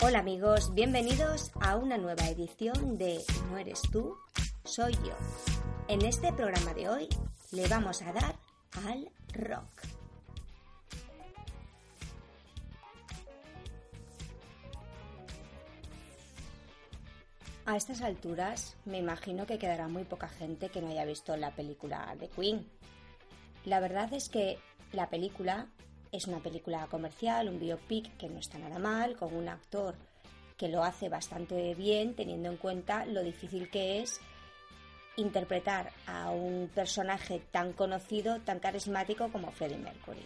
Hola amigos, bienvenidos a una nueva edición de No eres tú, soy yo. En este programa de hoy le vamos a dar al rock. A estas alturas me imagino que quedará muy poca gente que no haya visto la película de Queen. La verdad es que la película es una película comercial, un biopic que no está nada mal, con un actor que lo hace bastante bien, teniendo en cuenta lo difícil que es interpretar a un personaje tan conocido, tan carismático como Freddie Mercury.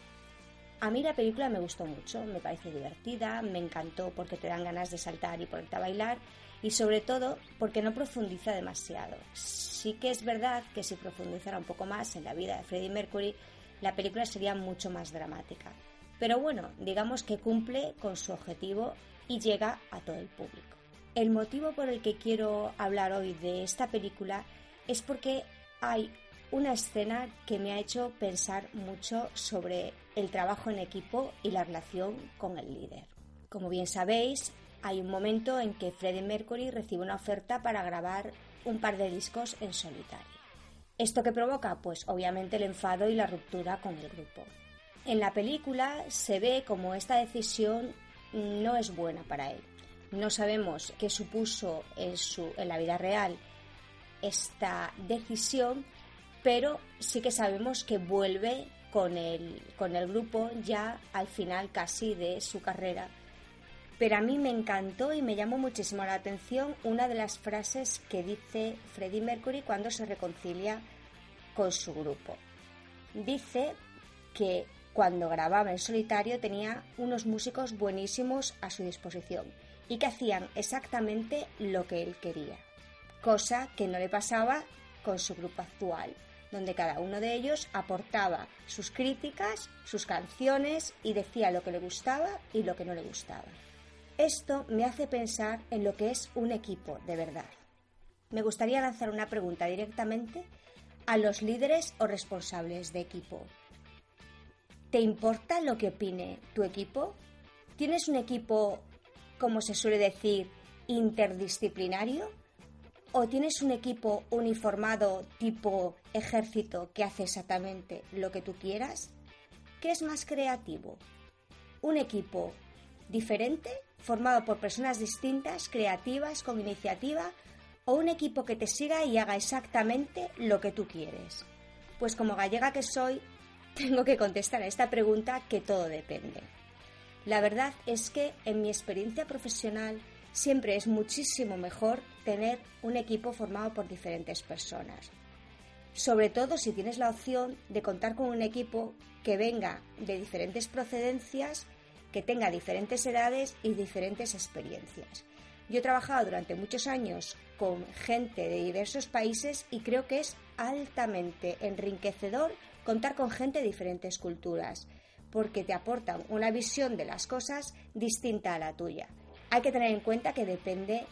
A mí la película me gustó mucho, me parece divertida, me encantó porque te dan ganas de saltar y ponerte a bailar y sobre todo porque no profundiza demasiado. Sí que es verdad que si profundizara un poco más en la vida de Freddie Mercury, la película sería mucho más dramática. Pero bueno, digamos que cumple con su objetivo y llega a todo el público. El motivo por el que quiero hablar hoy de esta película es porque hay una escena que me ha hecho pensar mucho sobre el trabajo en equipo y la relación con el líder. Como bien sabéis, hay un momento en que Freddie Mercury recibe una oferta para grabar un par de discos en solitario. ¿Esto que provoca? Pues obviamente el enfado y la ruptura con el grupo. En la película se ve como esta decisión no es buena para él. No sabemos qué supuso en, su, en la vida real esta decisión, pero sí que sabemos que vuelve con el, con el grupo ya al final casi de su carrera pero a mí me encantó y me llamó muchísimo la atención una de las frases que dice Freddie Mercury cuando se reconcilia con su grupo. Dice que cuando grababa en solitario tenía unos músicos buenísimos a su disposición y que hacían exactamente lo que él quería, cosa que no le pasaba con su grupo actual, donde cada uno de ellos aportaba sus críticas, sus canciones y decía lo que le gustaba y lo que no le gustaba. Esto me hace pensar en lo que es un equipo de verdad. Me gustaría lanzar una pregunta directamente a los líderes o responsables de equipo. ¿Te importa lo que opine tu equipo? ¿Tienes un equipo, como se suele decir, interdisciplinario? ¿O tienes un equipo uniformado tipo ejército que hace exactamente lo que tú quieras? ¿Qué es más creativo? ¿Un equipo diferente formado por personas distintas, creativas, con iniciativa, o un equipo que te siga y haga exactamente lo que tú quieres? Pues como gallega que soy, tengo que contestar a esta pregunta que todo depende. La verdad es que en mi experiencia profesional siempre es muchísimo mejor tener un equipo formado por diferentes personas. Sobre todo si tienes la opción de contar con un equipo que venga de diferentes procedencias que tenga diferentes edades y diferentes experiencias. Yo he trabajado durante muchos años con gente de diversos países y creo que es altamente enriquecedor contar con gente de diferentes culturas, porque te aportan una visión de las cosas distinta a la tuya. Hay que tener en cuenta que depende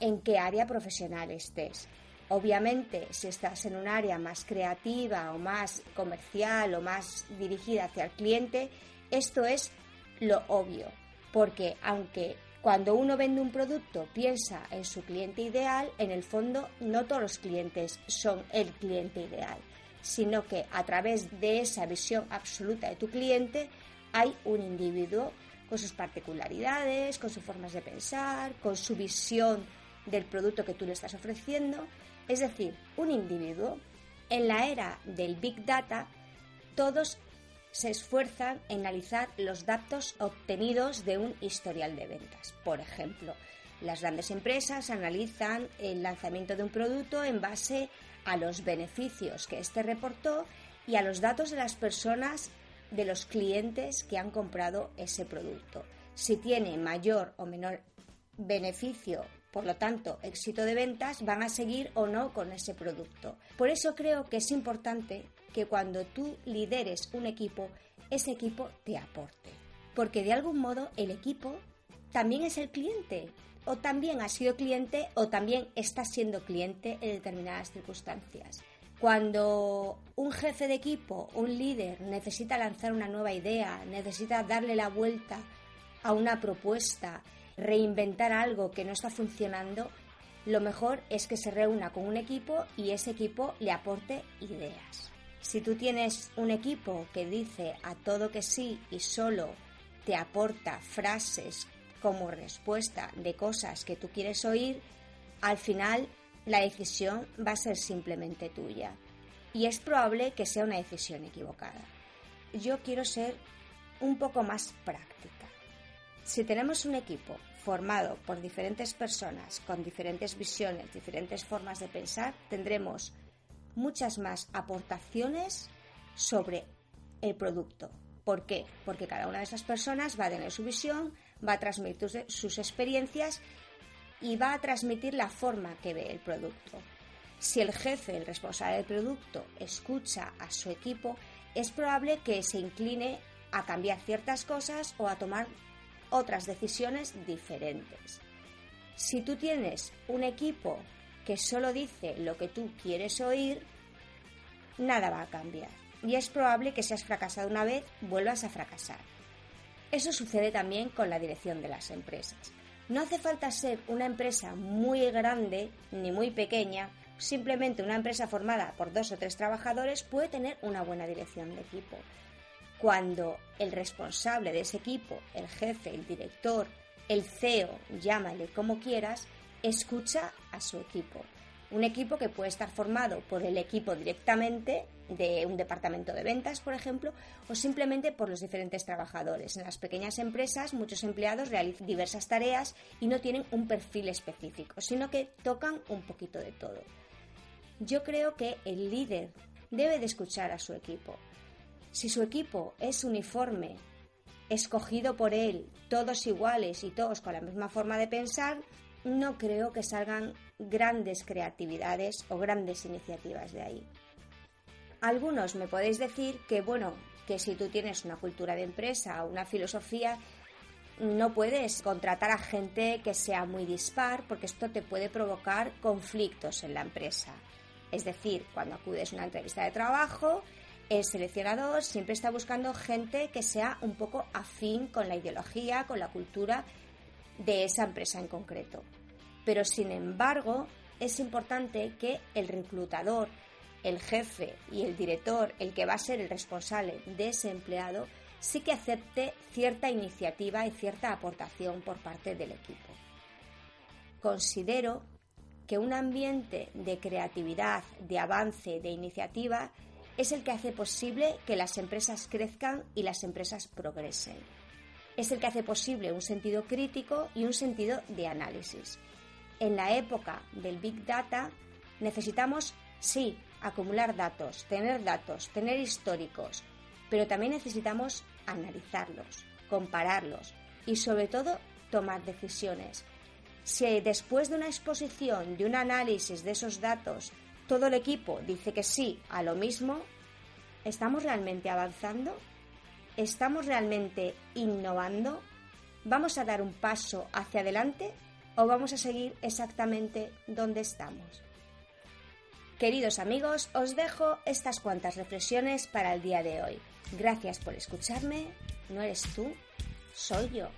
en qué área profesional estés. Obviamente, si estás en un área más creativa o más comercial o más dirigida hacia el cliente, esto es lo obvio, porque aunque cuando uno vende un producto piensa en su cliente ideal, en el fondo no todos los clientes son el cliente ideal, sino que a través de esa visión absoluta de tu cliente hay un individuo con sus particularidades, con sus formas de pensar, con su visión del producto que tú le estás ofreciendo, es decir, un individuo. En la era del Big Data, todos se esfuerzan en analizar los datos obtenidos de un historial de ventas. Por ejemplo, las grandes empresas analizan el lanzamiento de un producto en base a los beneficios que éste reportó y a los datos de las personas, de los clientes que han comprado ese producto. Si tiene mayor o menor beneficio, por lo tanto, éxito de ventas, van a seguir o no con ese producto. Por eso creo que es importante que cuando tú lideres un equipo, ese equipo te aporte. Porque de algún modo el equipo también es el cliente, o también ha sido cliente, o también está siendo cliente en determinadas circunstancias. Cuando un jefe de equipo, un líder, necesita lanzar una nueva idea, necesita darle la vuelta a una propuesta reinventar algo que no está funcionando, lo mejor es que se reúna con un equipo y ese equipo le aporte ideas. Si tú tienes un equipo que dice a todo que sí y solo te aporta frases como respuesta de cosas que tú quieres oír, al final la decisión va a ser simplemente tuya. Y es probable que sea una decisión equivocada. Yo quiero ser un poco más práctica. Si tenemos un equipo formado por diferentes personas con diferentes visiones, diferentes formas de pensar, tendremos muchas más aportaciones sobre el producto. ¿Por qué? Porque cada una de esas personas va a tener su visión, va a transmitir sus experiencias y va a transmitir la forma que ve el producto. Si el jefe, el responsable del producto, escucha a su equipo, es probable que se incline a cambiar ciertas cosas o a tomar otras decisiones diferentes. Si tú tienes un equipo que solo dice lo que tú quieres oír, nada va a cambiar. Y es probable que si has fracasado una vez, vuelvas a fracasar. Eso sucede también con la dirección de las empresas. No hace falta ser una empresa muy grande ni muy pequeña, simplemente una empresa formada por dos o tres trabajadores puede tener una buena dirección de equipo. Cuando el responsable de ese equipo, el jefe, el director, el CEO, llámale como quieras, escucha a su equipo. Un equipo que puede estar formado por el equipo directamente de un departamento de ventas, por ejemplo, o simplemente por los diferentes trabajadores. En las pequeñas empresas muchos empleados realizan diversas tareas y no tienen un perfil específico, sino que tocan un poquito de todo. Yo creo que el líder debe de escuchar a su equipo. Si su equipo es uniforme, escogido por él, todos iguales y todos con la misma forma de pensar, no creo que salgan grandes creatividades o grandes iniciativas de ahí. Algunos me podéis decir que, bueno, que si tú tienes una cultura de empresa o una filosofía, no puedes contratar a gente que sea muy dispar porque esto te puede provocar conflictos en la empresa. Es decir, cuando acudes a una entrevista de trabajo, el seleccionador siempre está buscando gente que sea un poco afín con la ideología, con la cultura de esa empresa en concreto. Pero sin embargo, es importante que el reclutador, el jefe y el director, el que va a ser el responsable de ese empleado, sí que acepte cierta iniciativa y cierta aportación por parte del equipo. Considero que un ambiente de creatividad, de avance, de iniciativa es el que hace posible que las empresas crezcan y las empresas progresen es el que hace posible un sentido crítico y un sentido de análisis. En la época del Big Data necesitamos, sí, acumular datos, tener datos, tener históricos, pero también necesitamos analizarlos, compararlos y sobre todo tomar decisiones. Si después de una exposición, de un análisis de esos datos, todo el equipo dice que sí a lo mismo, ¿estamos realmente avanzando? ¿Estamos realmente innovando? ¿Vamos a dar un paso hacia adelante o vamos a seguir exactamente donde estamos? Queridos amigos, os dejo estas cuantas reflexiones para el día de hoy. Gracias por escucharme. No eres tú, soy yo.